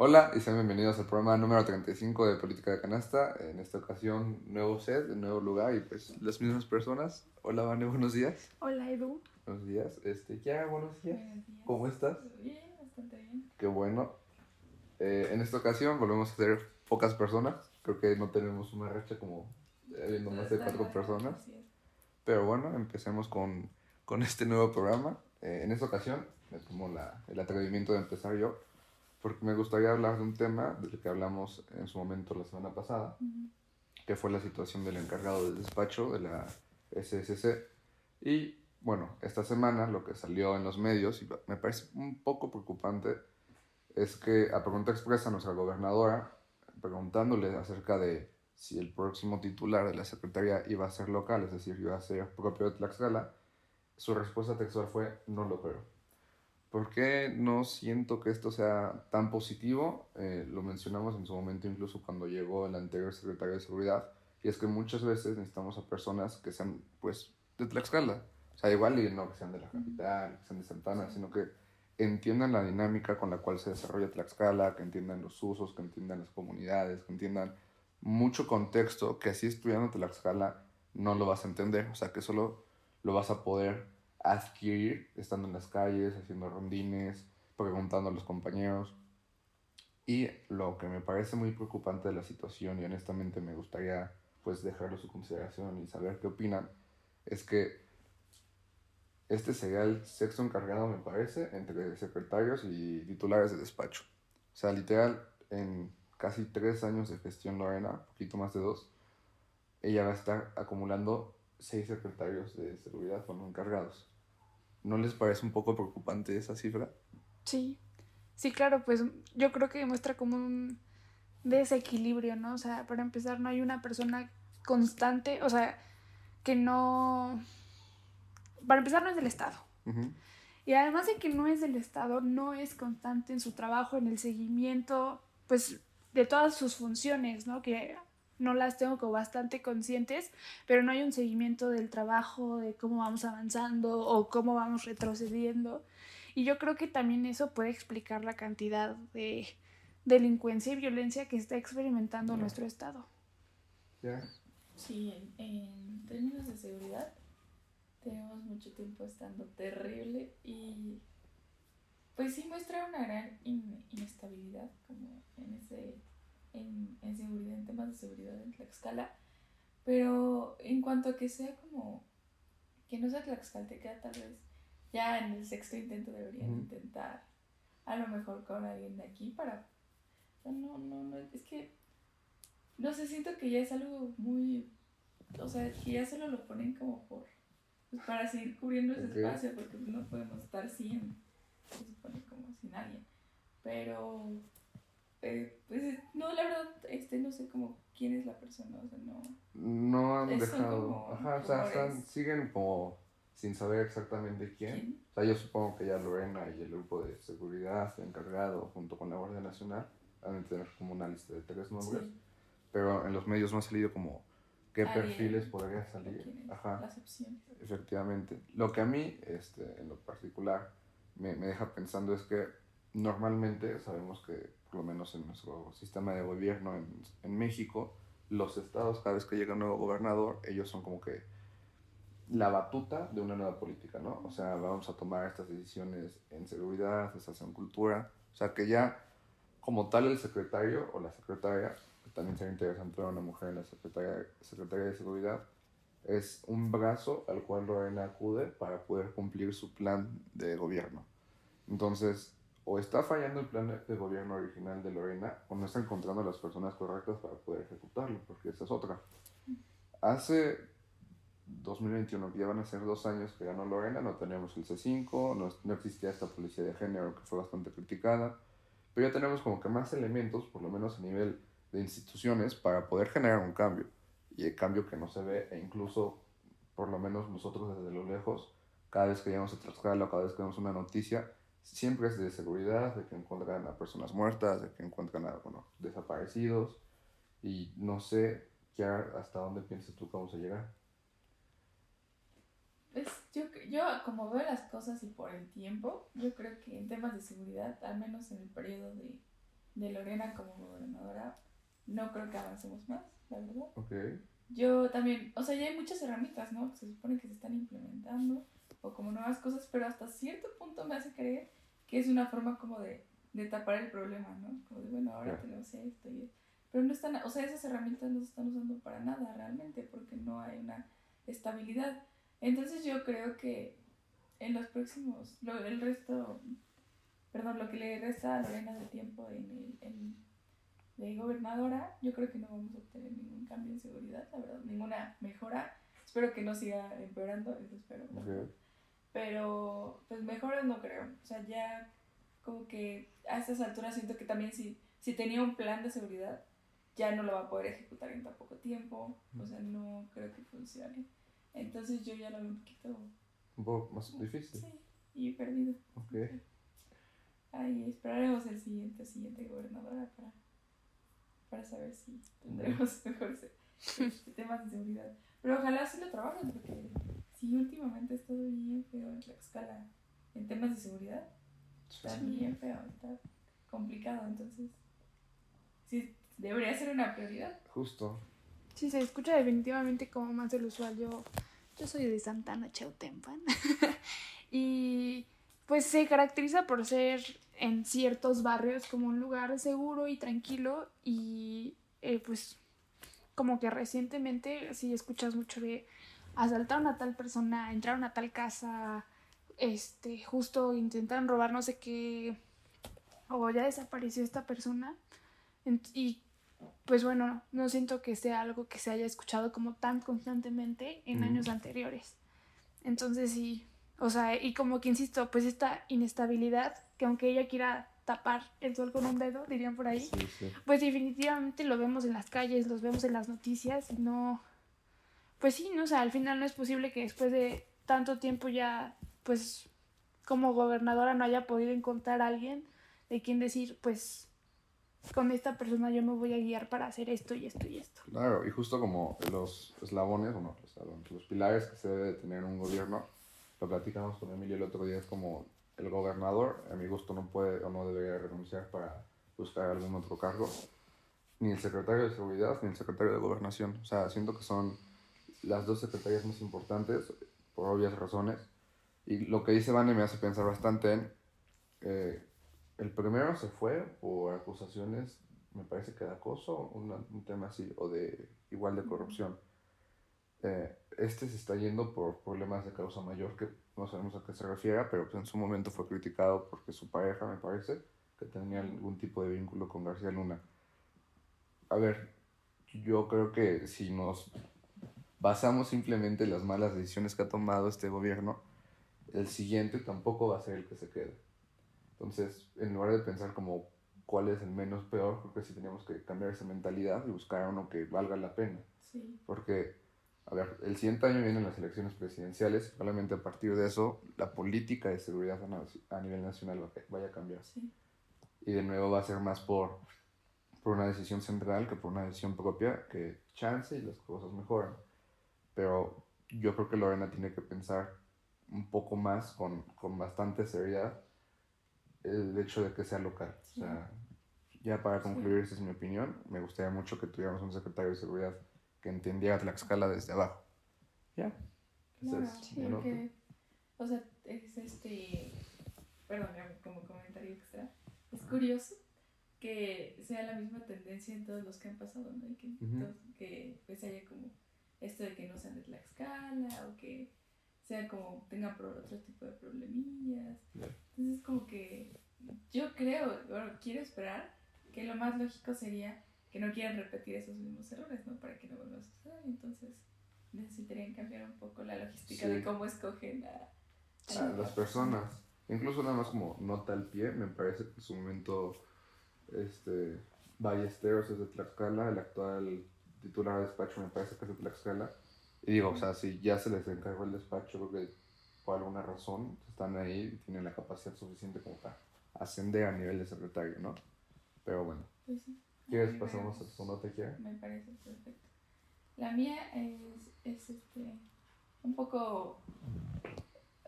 Hola y sean bienvenidos al programa número 35 de Política de Canasta. En esta ocasión, nuevo set, nuevo lugar y pues las mismas personas. Hola, Vane, buenos días. Hola, Edu. Buenos días. Este, ya, buenos días. Buenos días. ¿Cómo estás? Bien, bastante bien. Qué bueno. Eh, en esta ocasión volvemos a ser pocas personas. Creo que no tenemos una racha como habiendo más de cuatro personas. Pero bueno, empecemos con, con este nuevo programa. Eh, en esta ocasión me tomo la- el atrevimiento de empezar yo, porque me gustaría hablar de un tema del que hablamos en su momento la semana pasada, Ujú. que fue la situación del encargado del despacho de la SSC. Y bueno, esta semana lo que salió en los medios, y me parece un poco preocupante, es que a pregunta expresa nuestra gobernadora, preguntándole acerca de si el próximo titular de la secretaría iba a ser local, es decir, iba a ser propio de Tlaxcala, su respuesta textual fue no lo creo. ¿Por qué no siento que esto sea tan positivo? Eh, lo mencionamos en su momento incluso cuando llegó el anterior secretario de Seguridad, y es que muchas veces necesitamos a personas que sean, pues, de Tlaxcala. O sea, igual y no que sean de la capital, que sean de Santana, sino que entiendan la dinámica con la cual se desarrolla Tlaxcala, que entiendan los usos, que entiendan las comunidades, que entiendan mucho contexto que así estudiando Tlaxcala no lo vas a entender. O sea, que solo lo vas a poder adquirir estando en las calles, haciendo rondines, preguntando a los compañeros. Y lo que me parece muy preocupante de la situación y honestamente me gustaría pues dejarlo a su consideración y saber qué opinan, es que este sería el sexto encargado, me parece, entre secretarios y titulares de despacho. O sea, literal, en casi tres años de gestión Lorena, poquito más de dos, ella va a estar acumulando seis secretarios de seguridad como encargados. ¿No les parece un poco preocupante esa cifra? Sí. Sí, claro, pues yo creo que demuestra como un desequilibrio, ¿no? O sea, para empezar, no hay una persona constante, o sea, que no... Para empezar, no es del Estado. Y además de que no es del Estado, no es constante en su trabajo, en el seguimiento, pues, de todas sus funciones, ¿no? Que no las tengo como bastante conscientes, pero no hay un seguimiento del trabajo, de cómo vamos avanzando o cómo vamos retrocediendo. Y yo creo que también eso puede explicar la cantidad de delincuencia y violencia que está experimentando nuestro Estado. ¿Ya? Sí, en, en términos de seguridad, tenemos mucho tiempo estando terrible y pues sí muestra una gran in- inestabilidad como en ese en, en seguridad, en temas de seguridad en Tlaxcala. Pero en cuanto a que sea como que no sea tlaxcalteca, tal vez ya en el sexto intento deberían intentar a lo mejor con alguien de aquí para no, no, no, es que no sé, siento que ya es algo muy o sea, que ya solo lo ponen como por pues para seguir cubriendo ese espacio, porque no podemos estar sin, se supone como sin alguien. Pero, eh, pues no, la verdad, este, no sé como quién es la persona, o sea, no. No han Eso dejado. como Ajá, o sea, están- siguen como sin saber exactamente quién. ¿Quién? O sea, yo supongo que ya Lorena y el grupo de seguridad encargado junto con la Guardia Nacional han de tener como una lista de tres nombres. Sí, Pero en los medios no ha salido como qué perfiles podría salir. Ajá. las opciones. Efectivamente. Lo que a mí, este, en lo particular, me, me deja pensando es que normalmente sabemos que, por lo menos en nuestro sistema de gobierno en, en México, los estados, cada vez que llega un nuevo gobernador, ellos son como que la batuta de una nueva política, ¿no? O sea, vamos a tomar estas decisiones en seguridad, estas en cultura. O sea, que ya como tal el secretario o la secretaria, que también sería interesante ver una mujer en la secretaria, secretaria de seguridad, es un brazo al cual Lorena acude para poder cumplir su plan de gobierno. Entonces, o está fallando el plan de gobierno original de Lorena, o no está encontrando las personas correctas para poder ejecutarlo, porque esa es otra. Hace 2021, que ya van a ser dos años que ganó Lorena, no teníamos el C5, no, no existía esta policía de género que fue bastante criticada, pero ya tenemos como que más elementos, por lo menos a nivel de instituciones, para poder generar un cambio y el cambio que no se ve e incluso por lo menos nosotros desde lo lejos cada vez que llegamos a Tlaxcala cada vez que vemos una noticia siempre es de seguridad de que encuentran a personas muertas de que encuentran a bueno, desaparecidos y no sé Kiara, hasta dónde piensas tú que vamos a llegar Pues yo, yo, como veo las cosas y por el tiempo, yo creo que en temas de seguridad, al menos en el periodo de, de Lorena como gobernadora, no creo que avancemos más, la verdad. Ok. Yo también, o sea, ya hay muchas herramientas, ¿no? Se supone que se están implementando o como nuevas cosas, pero hasta cierto punto me hace creer que es una forma como de, de tapar el problema, ¿no? Como de, bueno, ahora Claro. tenemos esto y esto. Pero no están, o sea, esas herramientas no se están usando para nada realmente porque no hay una estabilidad. Entonces yo creo que en los próximos, lo, el resto, perdón, lo que le resta a Lorena de tiempo en el, en- de gobernadora, yo creo que no vamos a obtener ningún cambio en seguridad, la verdad, ninguna mejora. Espero que no siga empeorando, eso espero. Pero, pues mejoras no creo. O sea, ya como que a estas alturas siento que también si, si tenía un plan de seguridad, ya no lo va a poder ejecutar en tan poco tiempo. O sea, no creo que funcione. Entonces yo ya lo veo un poquito, Un poco más difícil. sí, y perdido. Ok. Ahí esperaremos el siguiente, siguiente gobernadora para, para saber si tendremos mejores eh, temas de seguridad. Pero ojalá sí lo trabajen, porque sí, últimamente ha estado bien feo en Tlaxcala en temas de seguridad. Está Sí. bien feo, está complicado, entonces sí, debería ser una prioridad. Justo. Sí, se escucha definitivamente como más del usual. Yo, yo soy de Santana Chautempan. y pues se caracteriza por ser en ciertos barrios como un lugar seguro y tranquilo. Y eh, pues como que recientemente sí escuchas mucho de asaltaron a tal persona, entraron a tal casa, este, justo intentaron robar no sé qué, o ya desapareció esta persona. Y pues bueno, no siento que sea algo que se haya escuchado como tan constantemente en años anteriores. Entonces sí, o sea, y como que insisto, pues esta inestabilidad, que aunque ella quiera tapar el sol con un dedo, dirían por ahí, Sí, sí. pues definitivamente lo vemos en las calles, los vemos en las noticias no, pues sí, no, o sea, al final no es posible que después de tanto tiempo ya, pues como gobernadora no haya podido encontrar a alguien de quien decir, pues con esta persona yo me voy a guiar para hacer esto y esto y esto. Claro, y justo como los eslabones, bueno, los, los pilares que se debe de tener un gobierno, lo platicamos con Emilio el otro día, es como el gobernador, a mi gusto, no puede o no debería renunciar para buscar algún otro cargo, ni el secretario de Seguridad, ni el secretario de Gobernación. O sea, siento que son las dos secretarías más importantes, por obvias razones. Y lo que dice Vane me hace pensar bastante en... eh, el primero se fue por acusaciones, me parece que de acoso, una- un tema así, o de igual de corrupción. Eh, este se está yendo por problemas de causa mayor que no sabemos a qué se refiera, pero pues en su momento fue criticado porque su pareja, me parece, que tenía algún tipo de vínculo con García Luna. A ver, yo creo que si nos basamos simplemente en las malas decisiones que ha tomado este gobierno, el siguiente tampoco va a ser el que se quede. Entonces, en lugar de pensar como cuál es el menos peor, creo que sí tenemos que cambiar esa mentalidad y buscar uno que valga la pena. Sí, Porque, a ver, el siguiente año vienen las elecciones presidenciales, probablemente a partir de eso la política de seguridad a, nivel nacional va- vaya a cambiar. sí, Y de nuevo va a ser más por, por una decisión central que por una decisión propia, que chance y las cosas mejoran. Pero yo creo que Lorena tiene que pensar un poco más, con, con bastante seriedad, el hecho de que sea local. Sí. O sea, ya para Sí. concluir, esa es mi opinión, me gustaría mucho que tuviéramos un secretario de seguridad que entendiera Tlaxcala desde abajo. Ya. Claro, es sí, nota. o sea, es este, perdón, como comentario extra, es curioso que sea la misma tendencia en todos los que han pasado, ¿no? Y que, todos- que pues haya como esto de que no sean de Tlaxcala o que sea como tengan otro tipo de problemillas. Ya. Entonces como que yo creo, bueno, quiero esperar que lo más lógico sería que no quieran repetir esos mismos errores, ¿no? Para que no vuelva a suceder. Entonces necesitarían cambiar un poco la logística Sí. de cómo escogen a, a las personas. Incluso nada más como nota al pie, me parece que en su momento este, Ballesteros es de Tlaxcala, el actual titular de despacho me parece que es de Tlaxcala. Y digo, o sea, si ya se les encargó el despacho, creo que por alguna razón están ahí y tienen la capacidad suficiente como para ascender a nivel de secretario, ¿no? Pero bueno, Pues sí. ¿Quieres pasamos a tu nota, Kiara? Me parece perfecto. La mía es, es este, un poco...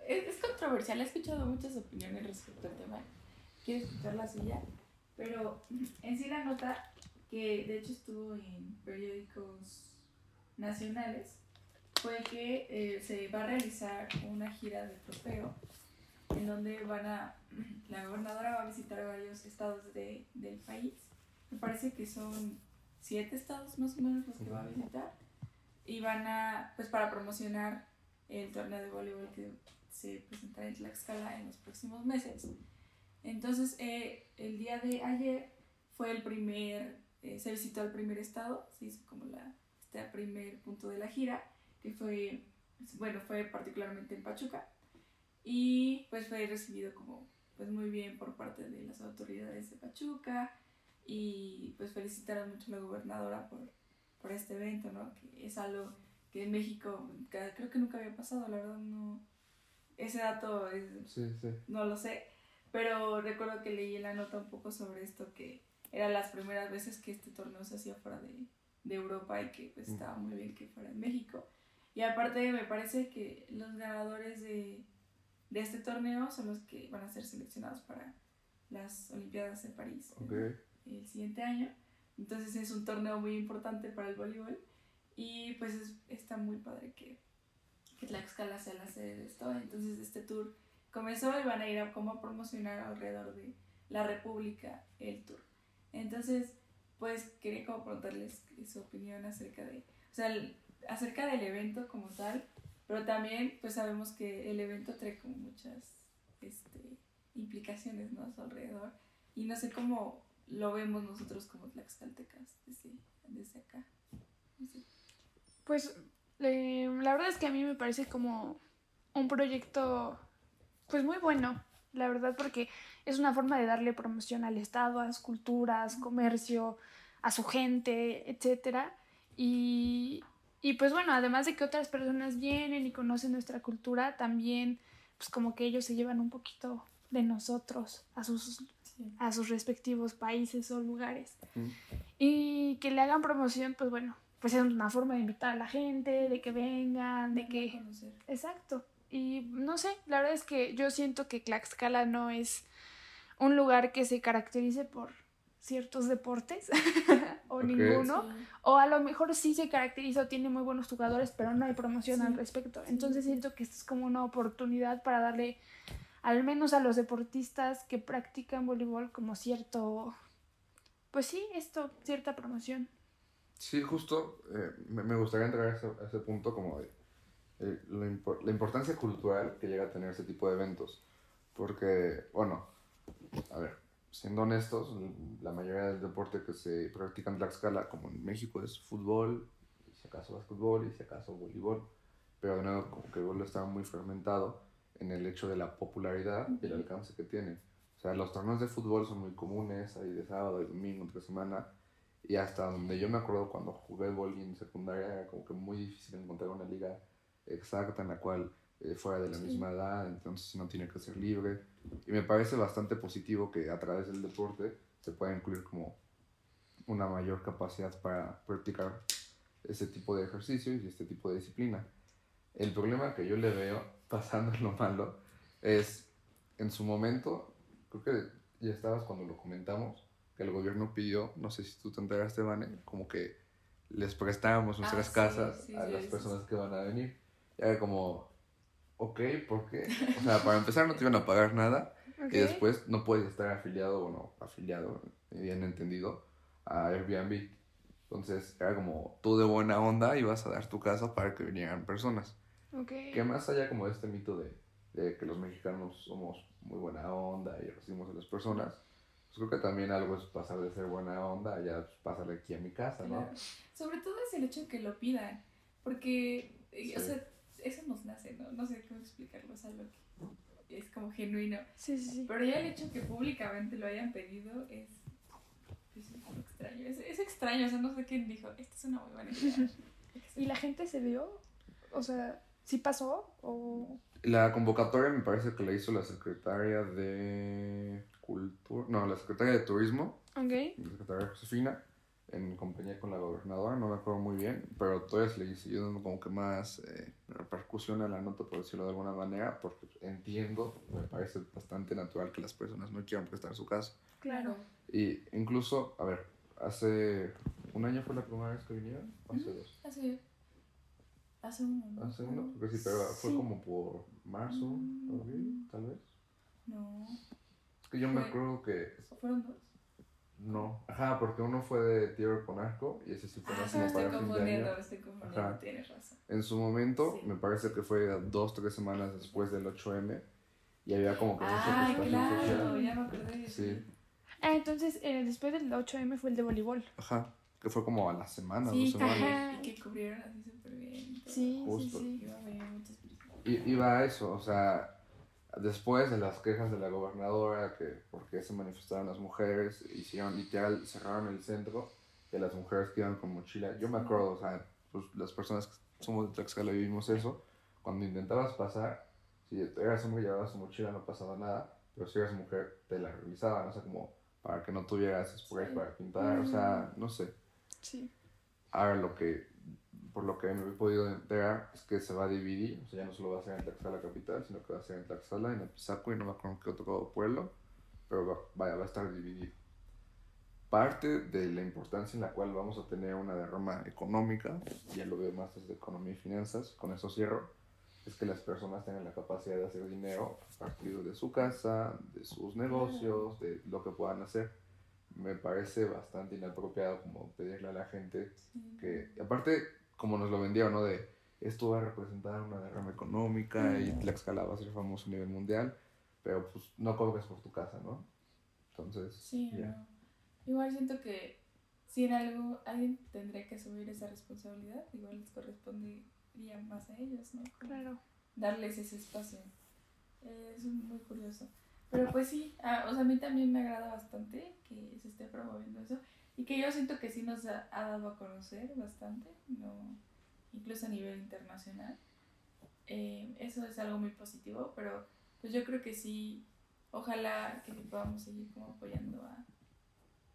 Es, es controversial, he escuchado muchas opiniones respecto al tema. Quiero escuchar la suya, Pero en sí la nota, que de hecho estuvo en periódicos nacionales, fue que eh, se va a realizar una gira de tropeo en donde van a, la gobernadora va a visitar varios estados de, del país. Me parece que son siete estados más o menos los que va a visitar. Y van a, pues para promocionar el torneo de voleibol que se presentará en Tlaxcala en los próximos meses. Entonces, eh, el día de ayer fue el primer, eh, se visitó el primer estado, se hizo como la, este primer punto de la gira, que fue, bueno, fue particularmente en Pachuca, y pues fue recibido como, pues muy bien por parte de las autoridades de Pachuca, y pues felicitaron mucho a la gobernadora por, por este evento, ¿no? Que es algo que en México creo que nunca había pasado, la verdad no, ese dato es, no lo sé, pero recuerdo que leí en la nota un poco sobre esto, que eran las primeras veces que este torneo se hacía fuera de, de Europa y que pues mm. estaba muy bien que fuera en México. Y aparte me parece que los ganadores de, de este torneo son los que van a ser seleccionados para las Olimpiadas de París el, siguiente año. Entonces es un torneo muy importante para el voleibol y pues está muy padre que, que Tlaxcala sea la sede de esto. Entonces este tour comenzó y van a ir a como promocionar alrededor de la República el tour. Entonces, pues quería como preguntarles su opinión acerca de, o sea, acerca del evento como tal, pero también pues sabemos que el evento trae como muchas este, implicaciones, ¿no? A su alrededor. Y no sé cómo lo vemos nosotros como tlaxcaltecas desde, desde acá. Pues la verdad es que a mí me parece como un proyecto pues muy bueno, la verdad, porque es una forma de darle promoción al Estado, a las culturas, comercio, a su gente, etcétera. Y, y pues bueno, además de que otras personas vienen y conocen nuestra cultura, también pues como que ellos se llevan un poquito de nosotros a sus, a sus respectivos países o lugares. Y que le hagan promoción, pues bueno, pues es una forma de invitar a la gente, de que vengan, de que... Exacto. Y no sé, la verdad es que yo siento que Tlaxcala no es un lugar que se caracterice por ciertos deportes o ninguno. O a lo mejor sí se caracteriza o tiene muy buenos jugadores, pero no hay promoción al respecto. Entonces siento que esto es como una oportunidad para darle al menos a los deportistas que practican voleibol como cierto, pues sí, esto, cierta promoción. Sí, justo eh, me, gustaría entrar a ese, punto como de eh, la, importancia cultural que llega a tener ese tipo de eventos. Porque, bueno, a ver, siendo honestos, la mayoría del deporte que se practica en Tlaxcala, como en México, es fútbol, y si acaso básquetbol, y si acaso voleibol. Pero de nuevo, como que el voleibol está muy fragmentado en el hecho de la popularidad y el alcance que tiene. O sea, los torneos de fútbol son muy comunes, hay de sábado, de domingo, entre semana. Y hasta donde yo me acuerdo cuando jugué voleibol en secundaria, era como que muy difícil encontrar una liga exacta en la cual eh, fuera de la misma edad, entonces no tiene que ser libre. Y me parece bastante positivo que a través del deporte se pueda incluir como una mayor capacidad para practicar ese tipo de ejercicios y este tipo de disciplina. El problema que yo le veo pasando en lo malo es, en su momento, creo que ya estabas cuando lo comentamos, que el gobierno pidió, no sé si tú te enteraste, Vane, como que les prestábamos nuestras ah, casas a las personas que van a venir. Era como, ok, ¿por qué? O sea, para empezar no te iban a pagar nada y después no puedes estar afiliado, o no afiliado, bien entendido, a Airbnb. Entonces era como tú de buena onda ibas a dar tu casa para que vinieran personas. Okay. Que más allá como de este mito de, de, que los mexicanos somos muy buena onda y recibimos a las personas, pues creo que también algo es pasar de ser buena onda ya pues, pasar aquí a mi casa, ¿no? Sobre todo es el hecho de que lo pidan, porque, eh, o sea, eso nos nace, ¿no? No sé cómo explicarlo, es algo que es como genuino. Sí, sí, sí. Pero ya el hecho que públicamente lo hayan pedido es, es extraño. Es, extraño, o sea, no sé quién dijo, esta es una muy buena idea. ¿Y la gente se dio? O sea, ¿sí pasó? O... La convocatoria me parece que la hizo la secretaria de Cultura, no, la secretaria de Turismo. Ok. La secretaria Josefina en compañía con la gobernadora, no me acuerdo muy bien, pero todavía le siguió dando como que más eh, repercusión a la nota, por decirlo de alguna manera, porque entiendo, me parece bastante natural que las personas no quieran prestar su casa. Claro. Y incluso, a ver, hace un año fue la primera vez que vinieron, hace dos. Hace, hace uno. ¿no? Hace uno, creo que sí, pero fue Sí. como por marzo, Mm. abril, tal vez. No. Es que yo me Fue- acuerdo que ¿O fueron dos? no. Ajá, porque uno fue de Tierra con Arco y ese sí fue Ah, más sí, me como estoy para fin de confundiendo, año. me estoy confundiendo, Ajá. tienes razón. En su momento, Sí. me parece que fue dos, tres semanas después del 8M y había como que Ah, claro, social. ya me acordé. Sí. Ah, entonces eh, después del 8M fue el de voleibol. Ajá, que fue como a la semana, Sí, dos semanas. Ajá. y que cubrieron así súper bien. Sí, Justo. sí, sí. Iba a haber muchas personas. I- iba a eso, o sea, después de las quejas de la gobernadora, que porque se manifestaron las mujeres, hicieron literal, cerraron el centro, y las mujeres que iban con mochila, yo me acuerdo, o sea, pues las personas que somos de Tlaxcala vivimos eso, cuando intentabas pasar, si eras hombre y llevabas tu mochila no pasaba nada, pero si eras mujer te la revisaban, o sea, como para que no tuvieras spray Sí. para pintar, o sea, no sé. Sí. Ahora lo que, por lo que me he podido enterar, es que se va a dividir, o sea, ya no solo va a ser en Tlaxcala capital, sino que va a ser en Tlaxcala, en Apizaco y no me acuerdo qué otro pueblo, pero va, vaya, va a estar dividido. Parte de la importancia en la cual vamos a tener una derrama económica, ya lo veo más desde economía y finanzas, con eso cierro, es que las personas tengan la capacidad de hacer dinero a partir de su casa, de sus negocios, de lo que puedan hacer. Me parece bastante inapropiado como pedirle a la gente Sí. que aparte como nos lo vendieron no de esto va a representar una derrama económica y Tlaxcala va a ser famoso a nivel mundial pero pues no cobres por tu casa no entonces Sí, no. Igual siento que si en algo alguien tendría que asumir esa responsabilidad, igual les correspondería más a ellos, ¿no? Como Claro. Darles ese espacio. Eh, es muy curioso. Pero pues sí, ah, o sea, a mí también me agrada bastante que se esté promoviendo eso y que yo siento que sí nos ha, dado a conocer bastante, no, incluso a nivel internacional. Eh, eso es algo muy positivo, pero pues yo creo que sí, ojalá que podamos seguir como apoyando a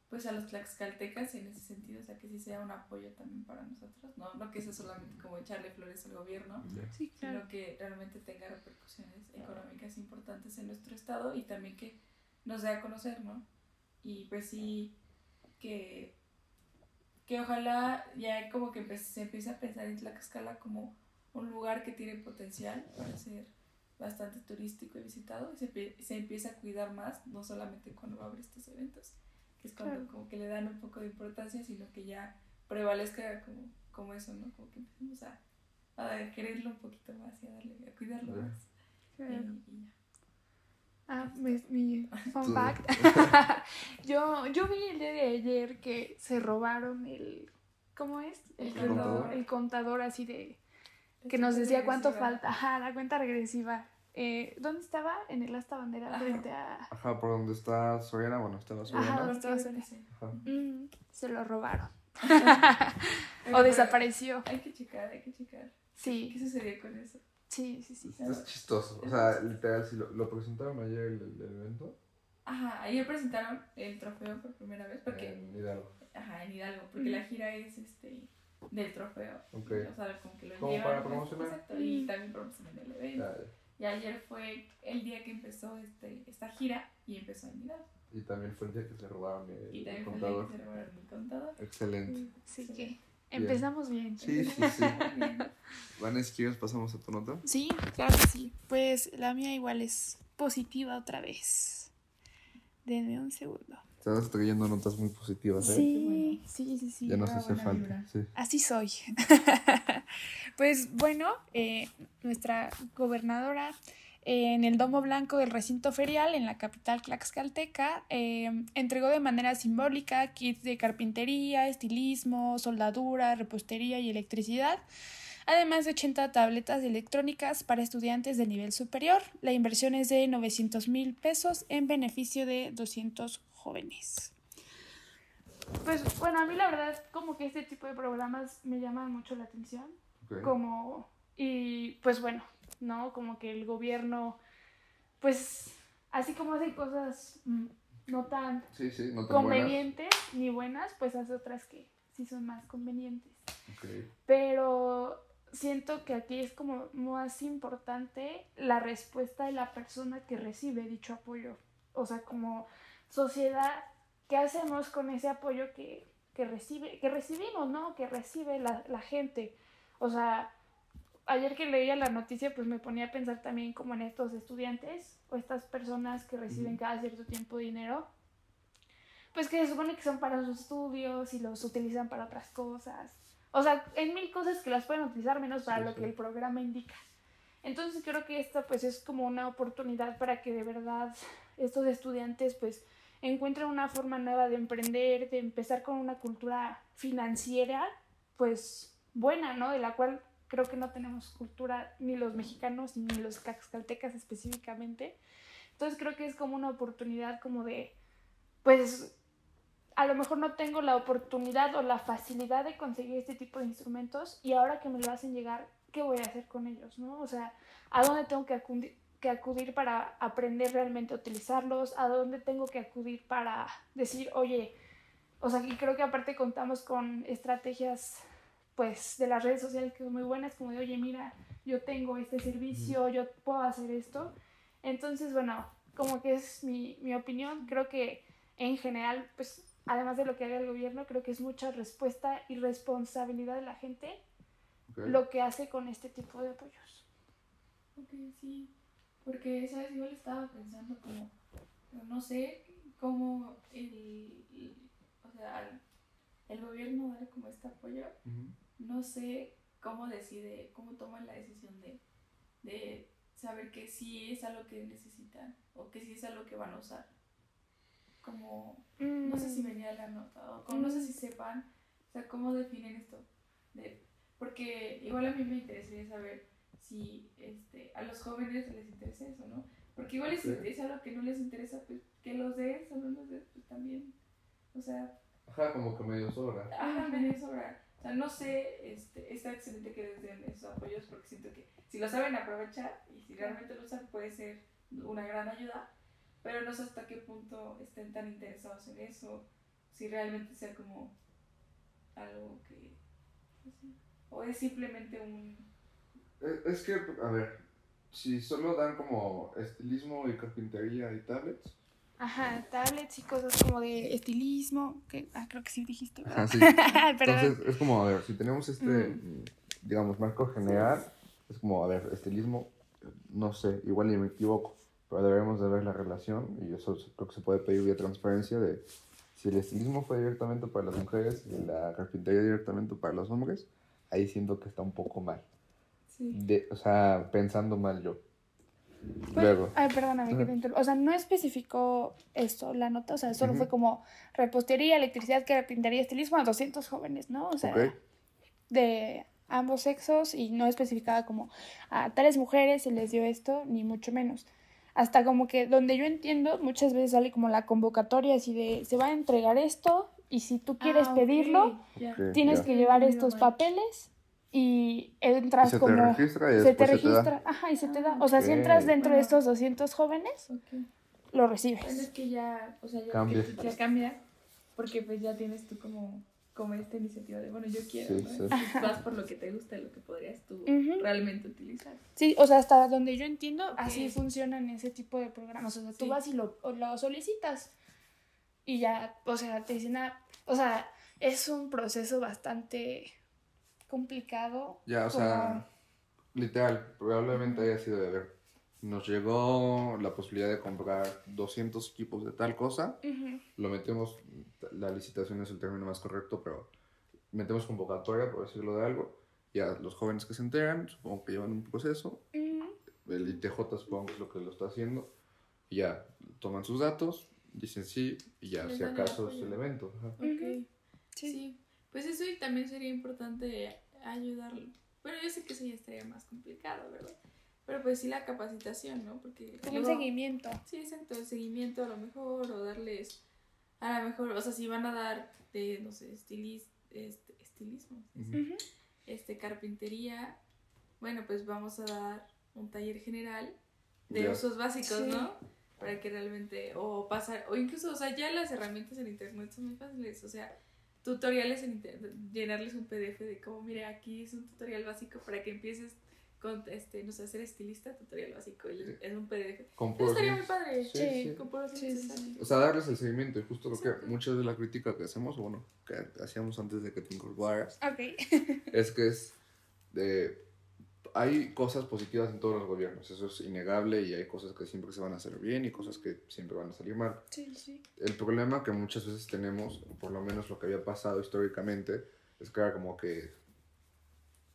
pues a los tlaxcaltecas en ese sentido, o sea que sí sea un apoyo también para nosotros, no, no que sea solamente como echarle flores al gobierno, ya. Sí, claro. sino que realmente tenga repercusiones económicas importantes en nuestro estado y también que nos dé a conocer, ¿no? Y pues sí, que, que ojalá ya como que empe- se empiece a pensar en Tlaxcala como un lugar que tiene potencial para ser bastante turístico y visitado y se, se empieza a cuidar más, no solamente cuando va a haber estos eventos, que es cuando Claro. como que le dan un poco de importancia, sino que ya prevalezca como, como eso, ¿no? Como que empecemos a, a quererlo un poquito más y a darle, a cuidarlo más. Claro. Y- y ya. Ah, mi, mi fun fact. yo, yo vi el día de ayer que se robaron el. ¿Cómo es? El contador. El contador así de. Que nos decía cuánto regresiva. falta. Ajá, la cuenta regresiva. Eh, ¿Dónde estaba? En el asta bandera Ajá. frente a. ajá por donde está Soriana bueno está la Ajá, Soriana donde estaba Soriana. Ajá. Mm, se lo robaron. O desapareció. Hay que checar, hay que checar. ¿Qué Sí, sucedió con eso? sí, sí, sí. es chistoso o sea literal si lo, lo presentaron ayer el, el- evento Ajá, ayer presentaron el trofeo por primera vez porque, en Hidalgo ajá, en Hidalgo, porque la gira es este del trofeo. Ok. O sea, como que lo Como llevan. para pues, promocionar. Exacto, y Mm. también promocionan el evento. Ya. Y ayer fue el día que empezó este, esta gira y empezó en Hidalgo. y también fue el día que se robaron el, Y el también fue el contador día que se robaron el contador. excelente Así Sí. que empezamos bien. sí sí sí Bien. Vanessa ¿quieres pasamos a tu nota? Sí, claro que sí. Pues la mía igual es positiva otra vez. Denme un segundo. Estás trayendo notas muy positivas, ¿eh? Sí, sí, sí, sí. ya nos hace falta. Sí. Así soy. pues bueno, eh, nuestra gobernadora eh, en el Domo Blanco del recinto ferial en la capital tlaxcalteca eh, entregó de manera simbólica kits de carpintería, estilismo, soldadura, repostería y electricidad, además de 80 tabletas electrónicas para estudiantes de nivel superior. La inversión es de 900 mil pesos en beneficio de 200 jóvenes. Pues bueno, a mí la verdad como que este tipo de programas me llaman mucho la atención, como y pues bueno, ¿no? Como que el gobierno pues así como hace cosas mm, no tan Sí, sí, no tan buenas. convenientes ni buenas, pues hace otras que sí son más convenientes. Ok. Pero siento que aquí es como más importante la respuesta de la persona que recibe dicho apoyo. O sea, como sociedad ¿qué hacemos con ese apoyo que, que, recibe, que recibimos, ¿no? Que recibe la, la gente. O sea, ayer que leía la noticia, pues me ponía a pensar también como en estos estudiantes o estas personas que reciben cada cierto tiempo dinero, pues que se supone que son para sus estudios y los utilizan para otras cosas. O sea, hay mil cosas que las pueden utilizar menos para Sí, lo sí. que el programa indica. Entonces creo que esta pues es como una oportunidad para que de verdad estos estudiantes pues encuentren una forma nueva de emprender, de empezar con una cultura financiera pues buena, ¿no? De la cual creo que no tenemos cultura ni los mexicanos ni los caxcaltecas específicamente. Entonces creo que es como una oportunidad como de, pues a lo mejor no tengo la oportunidad o la facilidad de conseguir este tipo de instrumentos y ahora que me lo hacen llegar, ¿qué voy a hacer con ellos? ¿no? O sea, ¿a dónde tengo que acudir, que acudir para aprender realmente a utilizarlos? ¿A dónde tengo que acudir para decir, oye, o sea, y creo que aparte contamos con estrategias pues de las redes sociales que son muy buenas, como de, oye, mira, yo tengo este servicio, yo puedo hacer esto. Entonces, bueno, como que es mi, mi opinión, creo que en general, pues además de lo que haga el gobierno, creo que es mucha respuesta y responsabilidad de la gente lo que hace con este tipo de apoyos. Ok, sí. Porque, ¿sabes? Igual estaba pensando como, no sé cómo el, el- o sea, el gobierno dar como este apoyo, no sé cómo decide, cómo toman la decisión de, de saber que sí es algo que necesitan o que sí es algo que van a usar. Como, no sé si Mm, venía la nota o como no sé Mm. si sepan, o sea, cómo definen esto. De, porque igual a mí me interesaría saber si este, a los jóvenes les interesa eso, ¿no? Porque igual si Ok. es algo que no les interesa, pues que los des o no los des, pues también. O sea, Ajá, como que medio sobra. ajá, me debe sobrar. O sea, no sé, este, está excelente que les den esos apoyos porque siento que si lo saben aprovechar y si realmente lo usan puede ser una gran ayuda, pero no sé hasta qué punto estén tan interesados en eso, si realmente sea como algo que... no sé, o es simplemente un... Eh, Es que, a ver, si solo dan como estilismo y carpintería y tablets. Ajá, tablets y cosas como de estilismo, que ah, creo que sí dijiste. Ajá, sí. Entonces, es como, a ver, si tenemos este, Mm. digamos, marco general, es como, a ver, estilismo, no sé, igual y me equivoco, pero debemos de ver la relación, y eso creo que se puede pedir vía transparencia, de si el estilismo fue directamente para las mujeres y la carpintería directamente para los hombres, ahí siento que está un poco mal. Sí. De, o sea, pensando mal yo. Pues, Luego. Ay, perdóname que te interrumpa. O sea, no especificó esto, la nota. O sea, solo fue como repostería, electricidad, carpintería, estilismo a 200 jóvenes, ¿no? O sea, de ambos sexos y no especificaba como a tales mujeres se les dio esto, ni mucho menos. Hasta como que donde yo entiendo, muchas veces sale como la convocatoria así de se va a entregar esto y si tú quieres Ah, ok, pedirlo, tienes ya. que llevar estos papeles y Y entras se te como registra y se te después se te da. registra, ajá, y se te da. Ah, O sea, si ok. entras dentro de Bueno. estos 200 jóvenes, Ok. lo recibes. es que ya, o sea, ya, Cambia. que- ya cambia, porque pues ya tienes tú como, como esta iniciativa de, bueno, yo quiero, Sí, ¿no? sí. Entonces vas por lo que te gusta, lo que podrías tú realmente utilizar. Sí, o sea, hasta donde yo entiendo, Ok. así funcionan ese tipo de programas. O sea, tú Sí. vas y lo, lo solicitas y ya, o sea, te dicen, ah, o sea, es un proceso bastante complicado. Ya, o sea, literal, probablemente haya sido de ver. Nos llegó la posibilidad de comprar 200 equipos de tal cosa. Lo metemos, la licitación es el término más correcto, pero metemos convocatoria, por decirlo de algo. Ya los jóvenes que se enteran, supongo que llevan un proceso. El ITJ supongo que es lo que lo está haciendo. Y ya toman sus datos, dicen sí, y ya, Les si acaso es el evento. ajá. Ok. Sí. Sí. Pues eso y también sería importante ayudarlo. Bueno, yo sé que eso ya estaría más complicado, ¿verdad? Pero pues sí la capacitación, ¿no? Porque Como un luego- seguimiento. Sí, exacto, el seguimiento a lo mejor, o darles, a lo mejor, o sea, si van a dar de, no sé, estilis, este, estilismo, este, carpintería, bueno, pues vamos a dar un taller general de usos básicos, Sí. ¿no? Para que realmente, o pasar, o incluso, o sea, ya las herramientas en internet son muy fáciles, o sea, tutoriales en internet, llenarles un PDF de como, mire, aquí es un tutorial básico para que empieces con, este, no sé, ser estilista, tutorial básico, y es un PDF. Con Eso puros estaría muy padre. Sí, Sí. Con puros Sí, links, sí, exacto. sí. O sea, darles el seguimiento. Y justo lo que muchas de la crítica que hacemos, bueno, que hacíamos antes de que te incorporaras, Ok. es que es de... Hay cosas positivas en todos los gobiernos, eso es innegable y hay cosas que siempre se van a hacer bien y cosas que siempre van a salir mal. Sí, sí. El problema que muchas veces tenemos, por lo menos lo que había pasado históricamente, es que era como que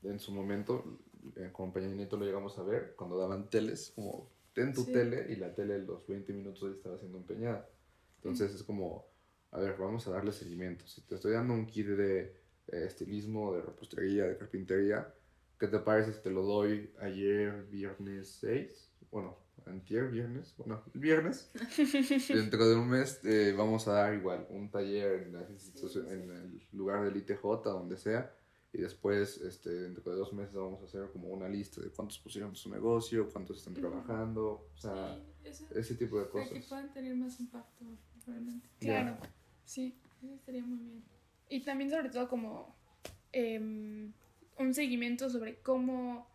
en su momento, eh, con Peña Nieto lo llegamos a ver, cuando daban teles, como ten tu Sí. tele y la tele los 20 minutos ya estaba siendo empeñada. Entonces es como, a ver, vamos a darle seguimiento. Si te estoy dando un kit de eh, estilismo, de repostería, de carpintería, ¿qué te parece si te lo doy ayer, viernes 6? Bueno, antier, viernes, bueno, el viernes. Dentro de un mes eh, vamos a dar igual un taller en, la institución- en el lugar del ITJ, donde sea. Y después, este, dentro de dos meses, vamos a hacer como una lista de cuántos pusieron su negocio, cuántos están trabajando, o sea, Sí, ese tipo de para que cosas. puedan tener más impacto, realmente. Claro. Sí. Eso estaría muy bien. Y también sobre todo como em, un seguimiento sobre cómo,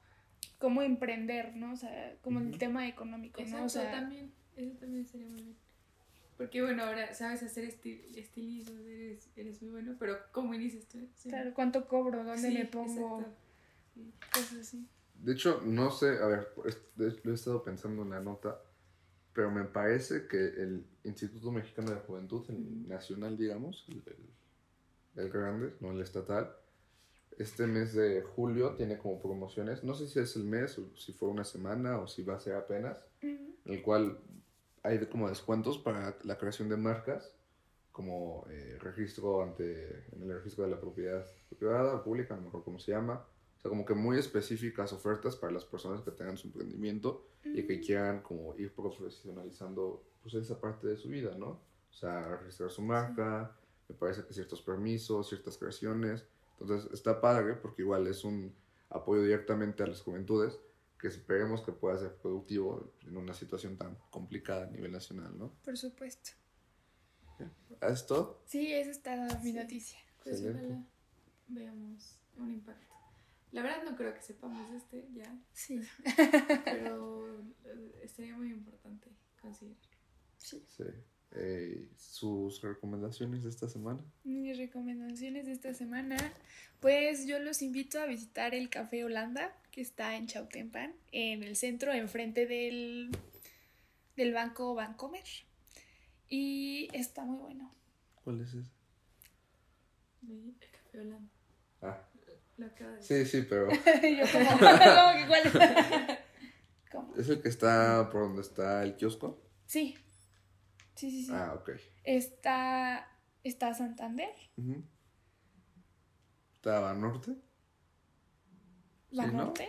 cómo emprender, ¿no? O sea, como el Ujú. tema económico, ¿no? Exacto, O sea, también, eso también sería muy bien. Porque bueno, ahora sabes hacer esti estilismo, eres, eres muy bueno, pero ¿cómo inicias tú? Sí. claro, ¿cuánto cobro? ¿Dónde Sí, me pongo? Sí. Cosas así. De hecho, no sé, a ver, lo he estado pensando en la nota, pero me parece que el Instituto Mexicano de Juventud, el nacional, digamos, el, el- el grande, no el estatal, este mes de julio tiene como promociones, no sé si es el mes, o si fue una semana, o si va a ser apenas, el cual hay como descuentos para la creación de marcas, como eh, registro ante, en el registro de la propiedad privada o pública, no me acuerdo cómo se llama. O sea, como que muy específicas ofertas para las personas que tengan su emprendimiento y que quieran como ir profesionalizando pues esa parte de su vida, ¿no? O sea, registrar su marca, me parece que ciertos permisos, ciertas creaciones. Entonces está padre porque igual es un apoyo directamente a las juventudes que esperemos que pueda ser productivo en una situación tan complicada a nivel nacional, ¿no? Por supuesto. ¿Es todo? Sí, esa está mi Sí. noticia. Pues Excelente. ojalá veamos un impacto. La verdad no creo que sepamos de este ya, Sí. pero eh, estaría muy importante considerar. sí. Sí. Eh, ¿Sus recomendaciones de esta semana? Mis recomendaciones de esta semana, pues yo los invito a visitar el Café Holanda, que está en Chautempan, en el centro, enfrente del, del Banco Bancomer. Y está muy bueno. ¿Cuál es ese? El café Holanda. Ah, Lo de decir. sí, sí, pero yo como, ¿cómo que cuál? ¿Cómo? ¿es el que está por donde está el kiosco? Sí. Sí, sí, sí. Ah, ok. Está, está Santander. ¿Está Banorte? Sí, ¿no? Banorte.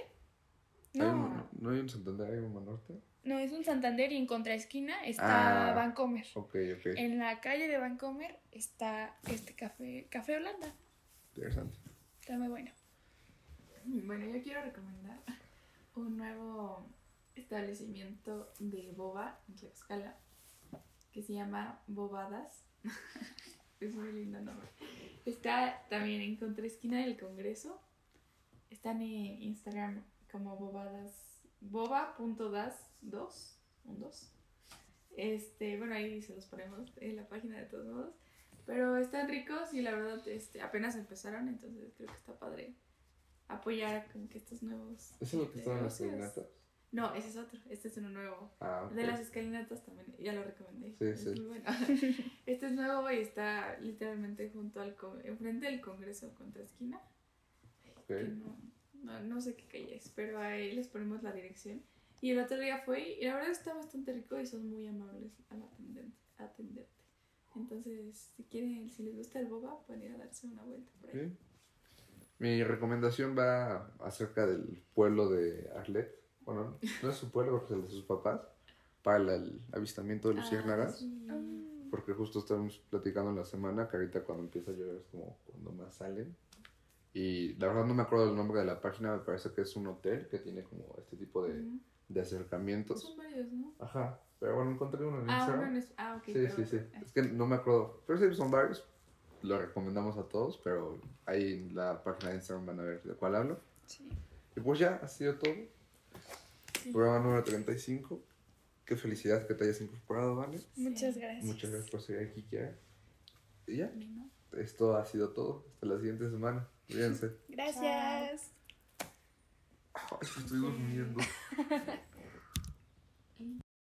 ¿Hay No, un- ¿No hay un Santander, hay un Banorte? no, es un Santander y en contraesquina está Ah. Bancomer. Ok, ok. En la calle de Vancomer está este café, Café Holanda. Interesante. Está muy bueno. Bueno, yo quiero recomendar un nuevo establecimiento de boba en Tlaxcala que se llama Bobadas. es muy lindo nombre. Está también en contraesquina del Congreso. Están en Instagram como bobadas, boba.das2, un 2. Este, bueno, ahí se los ponemos en la página de todos modos. Pero están ricos y la verdad este, apenas empezaron, entonces creo que está padre apoyar como que estos nuevos. ¿Ese es lo que este, está en las. No, ese es otro. Este es uno nuevo. Ah, ok. De las escalinatas también, ya lo recomendé. Sí, es sí. muy bueno. Este es nuevo y está literalmente junto al con- enfrente del Congreso contra esquina. Ok. Que no, no, no sé qué calle es, pero ahí les ponemos la dirección. Y el otro día fue y la verdad está bastante rico y son muy amables al atender, atenderte. Entonces, si quieren, si les gusta el boba, pueden ir a darse una vuelta por ahí. Sí. Mi recomendación va acerca del pueblo de Arlet. Bueno, no es su pueblo, porque es el de sus papás. Para el, el avistamiento de Ah, luciérnagas. sí. Porque justo estamos platicando en la semana que ahorita cuando empieza a llover es como cuando más salen. Y la verdad no me acuerdo del nombre de la página, me parece que es un hotel que tiene como este tipo de, Ujú. de acercamientos. Son varios, ¿no? Ajá, pero bueno, encontré uno en Ah, Instagram. uno en es- ah, ok. Sí, pero- sí, sí. ah, Es que no me acuerdo. Pero sí, son varios. Lo recomendamos a todos, pero ahí en la página de Instagram van a ver de cuál hablo. Sí. Y pues ya, ha sido todo. Sí. Programa número 35. Qué felicidad que te hayas incorporado, ¿vale? Muchas gracias. Muchas gracias por seguir aquí, Kiara. Y ya, ¿no? esto ha sido todo. Hasta la siguiente semana. Cuídense. Gracias. Ay, estoy durmiendo.